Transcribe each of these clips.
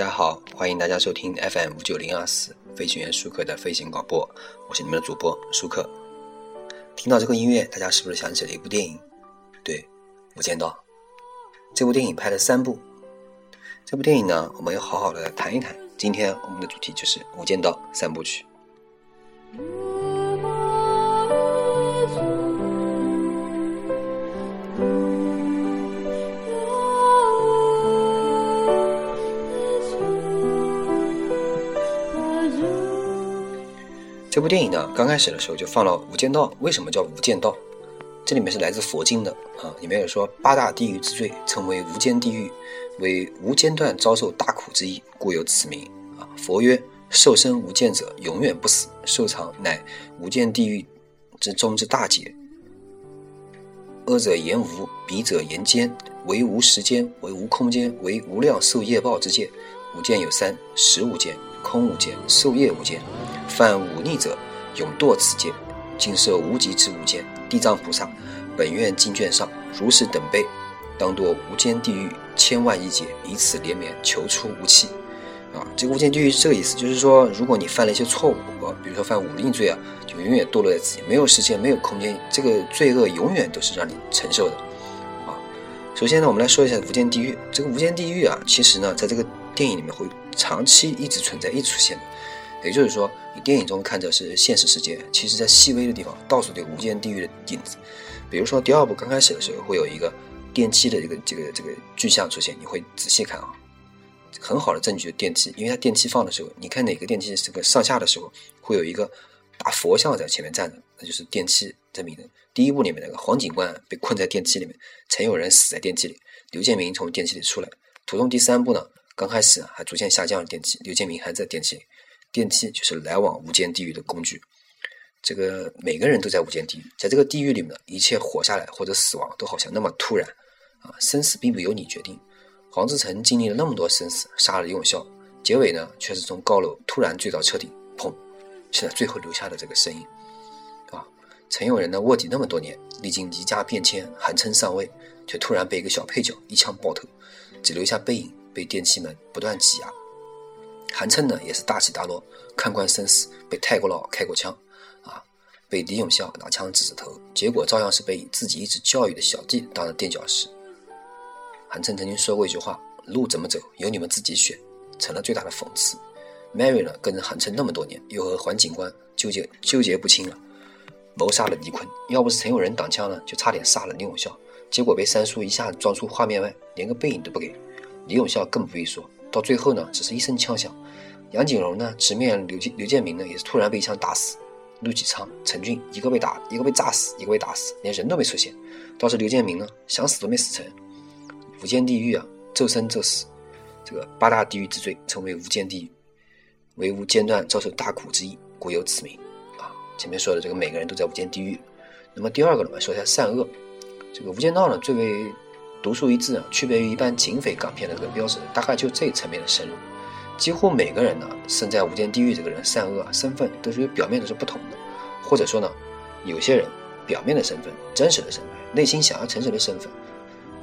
大家好，欢迎大家收听 FM 五九零二四飞行员舒克的飞行广播，我是你们的主播舒克。听到这个音乐，大家是不是想起了一部电影？对，《无间道》这部电影拍了三部。这部电影呢，我们要好好的谈一谈。今天我们的主题就是《无间道》三部曲。这部电影呢，刚开始的时候就放了《无间道》。为什么叫无间道？这里面是来自佛经的啊。里面有说，八大地狱之最称为无间地狱，为无间断遭受大苦之一，故有此名啊。佛曰：受生无间者，永远不死。受藏乃无间地狱之中之大劫。恶者言无，彼者言间，为无时间，为无空间，为无量受业报之界。无间有三：实无间、空无间、受业无间。犯忤逆者，永堕此界，尽设无极之无间。地藏菩萨，本愿经卷上，如是等辈，当堕无间地狱千万亿劫，以此连绵求出无期。啊，这个无间地狱是这个意思，就是说，如果你犯了一些错误啊，比如说犯忤逆罪啊，就永远堕落在此己，没有时间，没有空间，这个罪恶永远都是让你承受的。啊，首先呢，我们来说一下无间地狱。这个无间地狱啊，其实呢，在这个电影里面会长期一直存在，一直出现。的。也就是说，你电影中看着是现实世界，其实在细微的地方到处都有无间地狱的影子。比如说第二部刚开始的时候，会有一个电梯的这个这个这个具象出现，你会仔细看啊，很好的证据电梯，因为它电梯放的时候，你看哪个电梯这个上下的时候，会有一个大佛像在前面站着，那就是电梯证明的。第一部里面那个黄警官被困在电梯里面，曾有人死在电梯里，刘建明从电梯里出来。途中第三部呢，刚开始还逐渐下降电梯，刘建明还在电梯。里。电梯就是来往无间地狱的工具。这个每个人都在无间地狱，在这个地狱里面，一切活下来或者死亡都好像那么突然啊！生死并不由你决定。黄志诚经历了那么多生死，杀了李永孝，结尾呢却是从高楼突然坠到车底，砰！是最后留下的这个声音啊！陈永仁呢，卧底那么多年，历经离家变迁，寒春上位，却突然被一个小配角一枪爆头，只留下背影，被电梯门不断挤压。韩琛呢，也是大起大落，看惯生死，被泰国佬开过枪，啊，被李永孝拿枪指着头，结果照样是被自己一直教育的小弟当了垫脚石。韩琛曾经说过一句话：“路怎么走，由你们自己选。”成了最大的讽刺。Mary 呢，跟着韩琛那么多年，又和黄警官纠结纠结不清了，谋杀了李坤，要不是曾有人挡枪呢，就差点杀了李永孝，结果被三叔一下子撞出画面外，连个背影都不给。李永孝更不必说，到最后呢，只是一声枪响。杨景荣呢，直面刘建刘建明呢，也是突然被一枪打死。陆启昌、陈俊一个被打，一个被炸死，一个被打死，连人都没出现。倒是刘建明呢，想死都没死成。无间地狱啊，昼生昼死，这个八大地狱之最，称为无间地狱，为无间断遭受大苦之一，故有此名。啊，前面说的这个每个人都在无间地狱。那么第二个呢，我们说一下善恶。这个无间道呢，最为独树一帜啊，区别于一般警匪港片的这个标准，大概就这层面的深入。几乎每个人呢，身在无间地狱，这个人善恶啊，身份都是与表面都是不同的，或者说呢，有些人表面的身份、真实的身份、内心想要呈现的身份，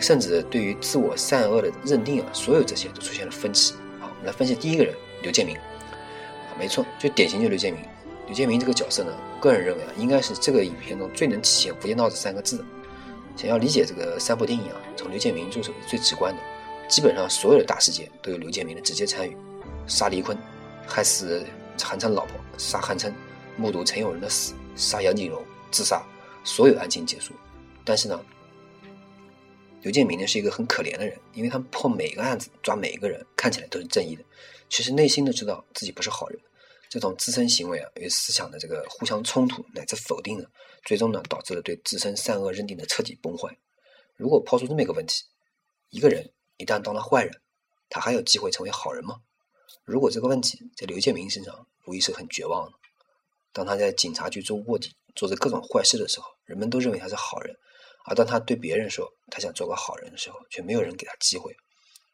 甚至对于自我善恶的认定啊，所有这些都出现了分歧。好，我们来分析第一个人刘建明啊，没错，最典型就刘建明。刘建明这个角色呢，我个人认为啊，应该是这个影片中最能体现“无间道”这三个字。想要理解这个三部电影啊，从刘建明入手是最直观的。基本上所有的大事件都有刘建明的直接参与。杀李坤，害死韩琛老婆，杀韩琛，目睹陈永仁的死，杀杨景荣，自杀，所有案件结束。但是呢，刘建明呢是一个很可怜的人，因为他们破每个案子抓每一个人，看起来都是正义的，其实内心都知道自己不是好人。这种自身行为啊与思想的这个互相冲突乃至否定呢，最终呢导致了对自身善恶认定的彻底崩坏。如果抛出这么一个问题，一个人一旦当了坏人，他还有机会成为好人吗？如果这个问题在刘建明身上，无疑是很绝望的。当他在警察局做卧底，做着各种坏事的时候，人们都认为他是好人；而当他对别人说他想做个好人的时候，却没有人给他机会。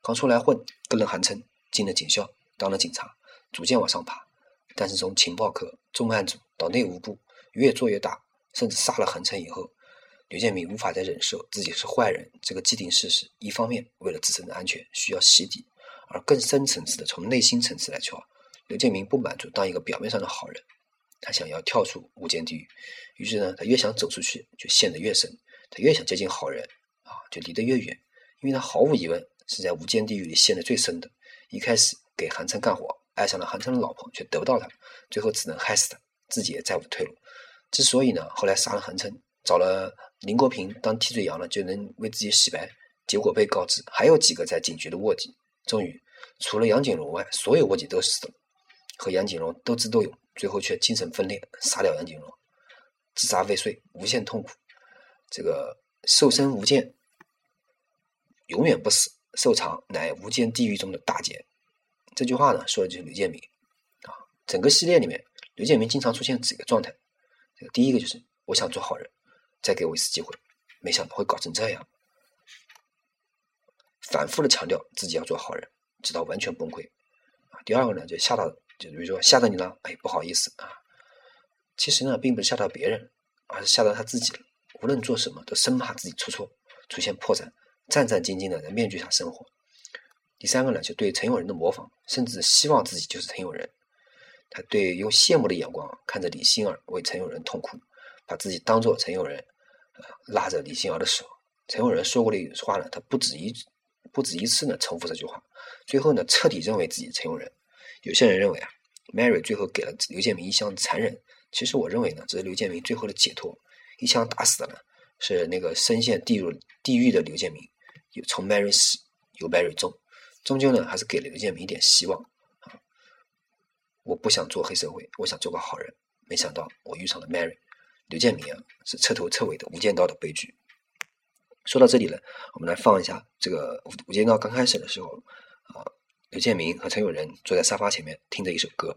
刚出来混，跟了韩琛，进了警校，当了警察，逐渐往上爬。但是从情报科、重案组到内务部，越做越大，甚至杀了韩琛以后，刘建明无法再忍受自己是坏人这个既定事实。一方面，为了自身的安全，需要洗底。而更深层次的，从内心层次来说，刘建明不满足当一个表面上的好人，他想要跳出无间地狱。于是呢，他越想走出去，就陷得越深；他越想接近好人，啊，就离得越远。因为他毫无疑问是在无间地狱里陷得最深的。一开始给韩琛干活，爱上了韩琛的老婆，却得不到他，最后只能害死他，自己也再无退路。之所以呢，后来杀了韩琛，找了林国平当替罪羊了，就能为自己洗白。结果被告知还有几个在警局的卧底。终于，除了杨景荣外，所有卧底都死了。和杨景荣斗智斗勇，最后却精神分裂，杀掉杨景荣，自杀未遂，无限痛苦。这个寿身无间，永远不死；寿长乃无间地狱中的大劫。这句话呢，说的就是刘建明啊。整个系列里面，刘建明经常出现几个状态。第一个就是我想做好人，再给我一次机会，没想到会搞成这样。反复的强调自己要做好人，直到完全崩溃。第二个呢，就吓到，就比如说吓到你了，哎，不好意思啊，其实呢，并不是吓到别人，而是吓到他自己了。无论做什么，都生怕自己出错，出现破绽，战战兢兢的在面具下生活。第三个呢，就对陈永仁的模仿，甚至希望自己就是陈永仁。他对用羡慕的眼光看着李心儿，为陈永仁痛哭，把自己当做陈永仁，拉着李心儿的手。陈永仁说过的话呢，他不止一。不止一次呢，重复这句话，最后呢，彻底认为自己成功人。有些人认为啊，Mary 最后给了刘建明一枪残忍，其实我认为呢，这是刘建明最后的解脱。一枪打死的呢，是那个深陷地入地狱的刘建明。从 Mary 死，由 Mary 中，终究呢，还是给了刘建明一点希望。我不想做黑社会，我想做个好人。没想到我遇上了 Mary。刘建明啊，是彻头彻尾的无间道的悲剧。说到这里了，我们来放一下这个《无间道》刚开始的时候，啊，刘建明和陈友仁坐在沙发前面，听着一首歌。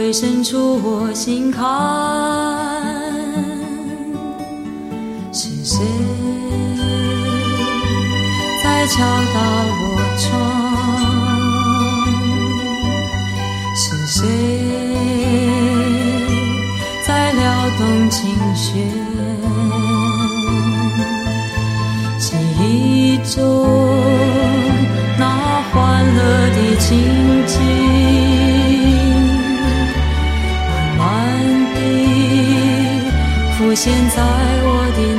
会伸出我心坎，是谁在敲打我窗？是谁在撩动琴弦？现在我的。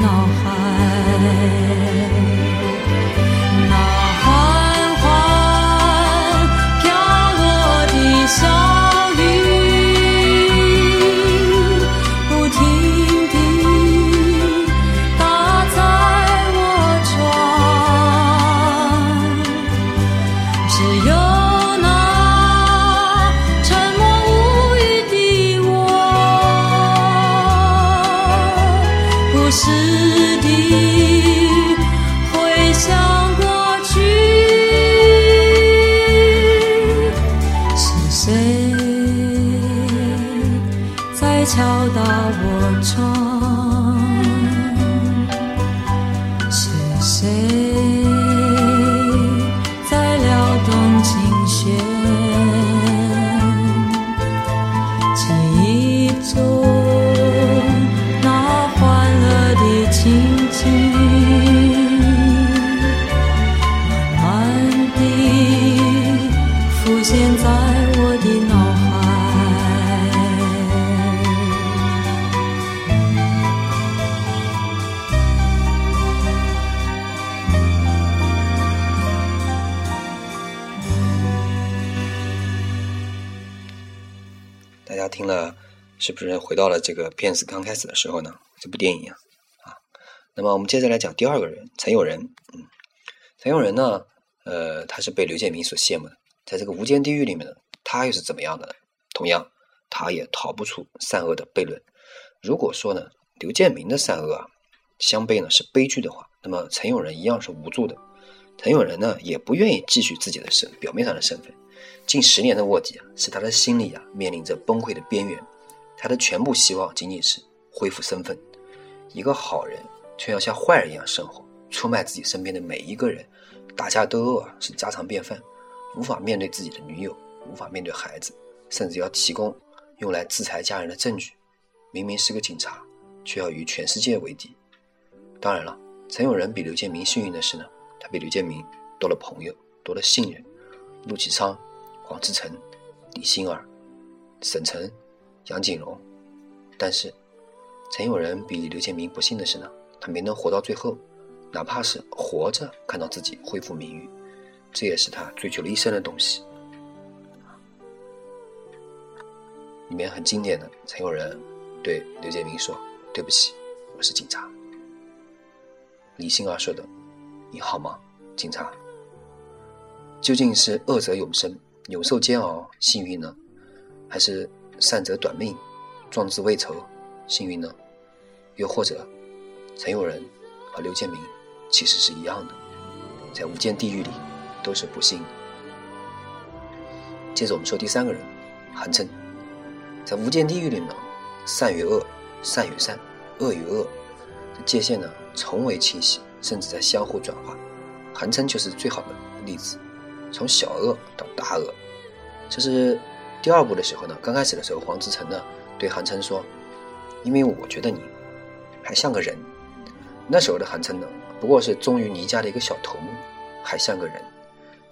say 大家听了，是不是回到了这个片子刚开始的时候呢？这部电影啊，啊，那么我们接着来讲第二个人陈友仁。嗯，陈友仁呢，呃，他是被刘建明所羡慕的，在这个无间地狱里面呢，他又是怎么样的？呢？同样，他也逃不出善恶的悖论。如果说呢，刘建明的善恶啊相悖呢是悲剧的话，那么陈友仁一样是无助的。陈友仁呢，也不愿意继续自己的身表面上的身份。近十年的卧底啊，使他的心理啊面临着崩溃的边缘。他的全部希望仅仅是恢复身份。一个好人却要像坏人一样生活，出卖自己身边的每一个人，打架斗殴啊是家常便饭，无法面对自己的女友，无法面对孩子，甚至要提供用来制裁家人的证据。明明是个警察，却要与全世界为敌。当然了，曾有人比刘建明幸运的是呢，他比刘建明多了朋友，多了信任，陆启昌黄志成、李心儿、沈晨、杨锦荣，但是，曾有人比刘建明不幸的是呢，他没能活到最后，哪怕是活着看到自己恢复名誉，这也是他追求了一生的东西。里面很经典的，曾有人对刘建明说：“对不起，我是警察。”李心儿说的：“你好吗，警察？”究竟是恶则永生？有受煎熬，幸运呢？还是善者短命，壮志未酬，幸运呢？又或者，曾有人和刘建明其实是一样的，在无间地狱里都是不幸。接着我们说第三个人，韩琛。在无间地狱里呢，善与恶、善与善、恶与恶界限呢，从未清晰，甚至在相互转化。韩琛就是最好的例子。从小恶到大恶，这是第二部的时候呢。刚开始的时候，黄志成呢对韩琛说：“因为我觉得你还像个人。”那时候的韩琛呢，不过是忠于倪家的一个小头目，还像个人。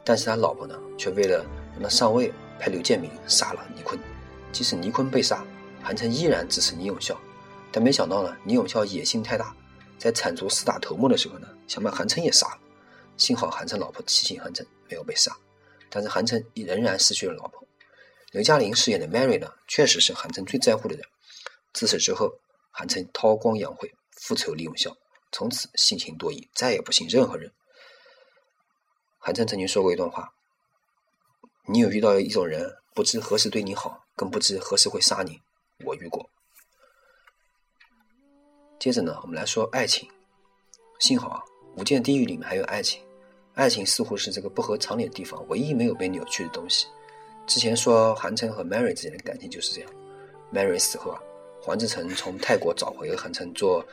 但是他老婆呢，却为了让他上位，派刘建明杀了倪坤。即使倪坤被杀，韩琛依然支持倪永孝。但没想到呢，倪永孝野心太大，在铲除四大头目的时候呢，想把韩琛也杀了。幸好韩琛老婆提醒韩琛。没有被杀，但是韩琛仍然失去了老婆。刘嘉玲饰演的 Mary 呢，确实是韩琛最在乎的人。自此之后，韩琛韬光养晦，复仇利用笑，从此性情多疑，再也不信任何人。韩琛曾经说过一段话：“你有遇到一种人，不知何时对你好，更不知何时会杀你，我遇过。”接着呢，我们来说爱情。幸好啊，《无间地狱》里面还有爱情。爱情似乎是这个不合常理的地方唯一没有被扭曲的东西。之前说韩琛和 Mary 之间的感情就是这样。Mary 死后啊，黄志成从泰国找回韩琛做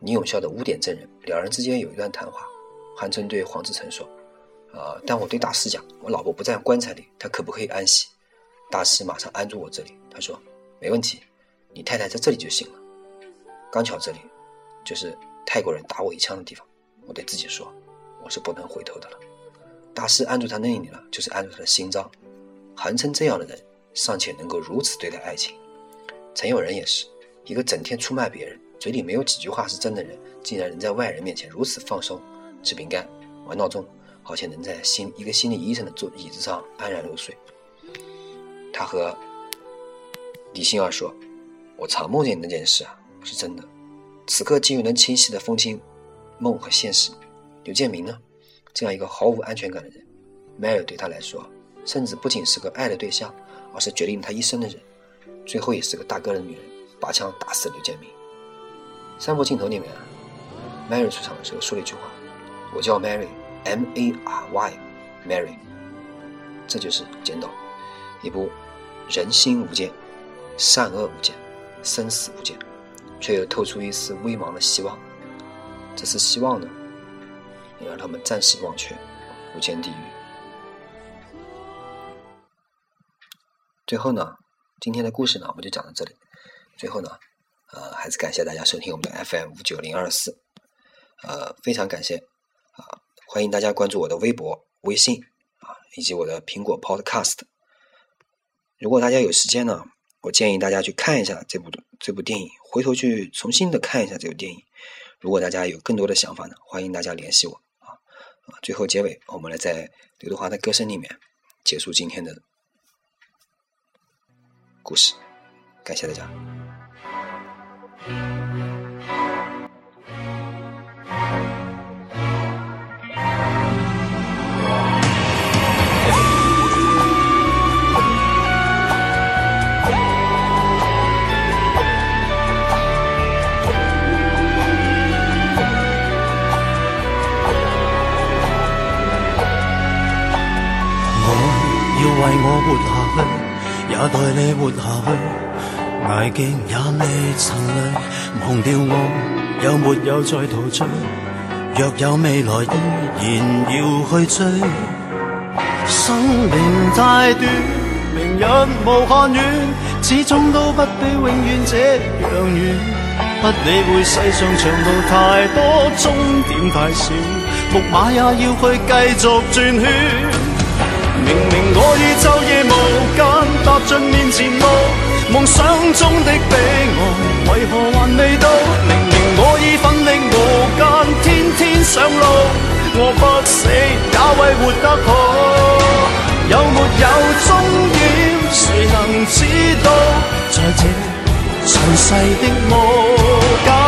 倪永孝的污点证人。两人之间有一段谈话，韩琛对黄志成说：“啊，但我对大师讲，我老婆不在棺材里，她可不可以安息？”大师马上安住我这里，他说：“没问题，你太太在这里就行了。”刚巧这里就是泰国人打我一枪的地方，我对自己说。我是不能回头的了。大师按住他那里了，就是按住他的心脏。韩琛这样的人，尚且能够如此对待爱情。陈友仁也是一个整天出卖别人，嘴里没有几句话是真的人，竟然能在外人面前如此放松，吃饼干，玩闹钟，好像能在心一个心理医生的坐椅子上安然入睡。他和李欣儿说：“我常梦见那件事啊，是真的。”此刻，竟又能清晰的分清梦和现实。刘建明呢？这样一个毫无安全感的人，Mary 对他来说，甚至不仅是个爱的对象，而是决定他一生的人。最后，也是个大哥的女人，拔枪打死刘建明。三部镜头里面，Mary 出场的时候说了一句话：“我叫 Mary，M-A-R-Y，Mary。”这就是剪刀，一部人心无间、善恶无间、生死无间，却又透出一丝微茫的希望。这是希望呢？也让他们暂时忘却无间地狱。最后呢，今天的故事呢，我们就讲到这里。最后呢，呃，还是感谢大家收听我们的 FM 五九零二四，呃，非常感谢啊，欢迎大家关注我的微博、微信啊，以及我的苹果 Podcast。如果大家有时间呢，我建议大家去看一下这部这部电影，回头去重新的看一下这部电影。如果大家有更多的想法呢，欢迎大家联系我。最后结尾，我们来在刘德华的歌声里面结束今天的故事。感谢大家。为我活下去，也代你活下去。挨劲也未曾累，忘掉我有没有再陶醉？若有未来，依然要去追。生命太短，明日无限远，始终都不比永远这样远。不理会世上长路太多，终点太少，木马也要去继续转圈。明明我已昼夜无间踏尽面前路，梦想中的彼岸为何还未到？明明我已奋力无间，天天上路，我不死也为活得好。有没有终点，谁能知道？在这尘世的无间。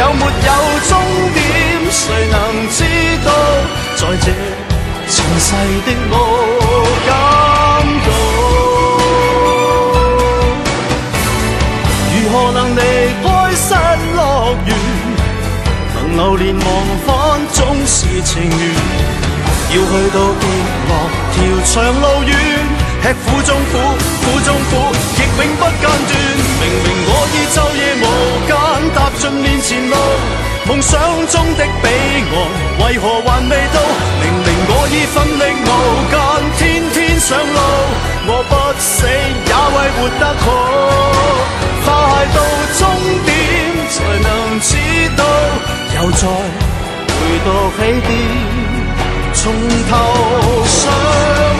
有没有终点，谁能知道？在这尘世的无感中，如何能离开失落园？能流连忘返，总是情缘。要去到极乐，条长路远。吃苦中苦，苦中苦，亦永不间断。明明我已昼夜无间，踏尽面前路，梦想中的彼岸为何还未到？明明我已奋力无间，天天上路，我不死也为活得好。快到终点，才能知道又再回到起点，从头想。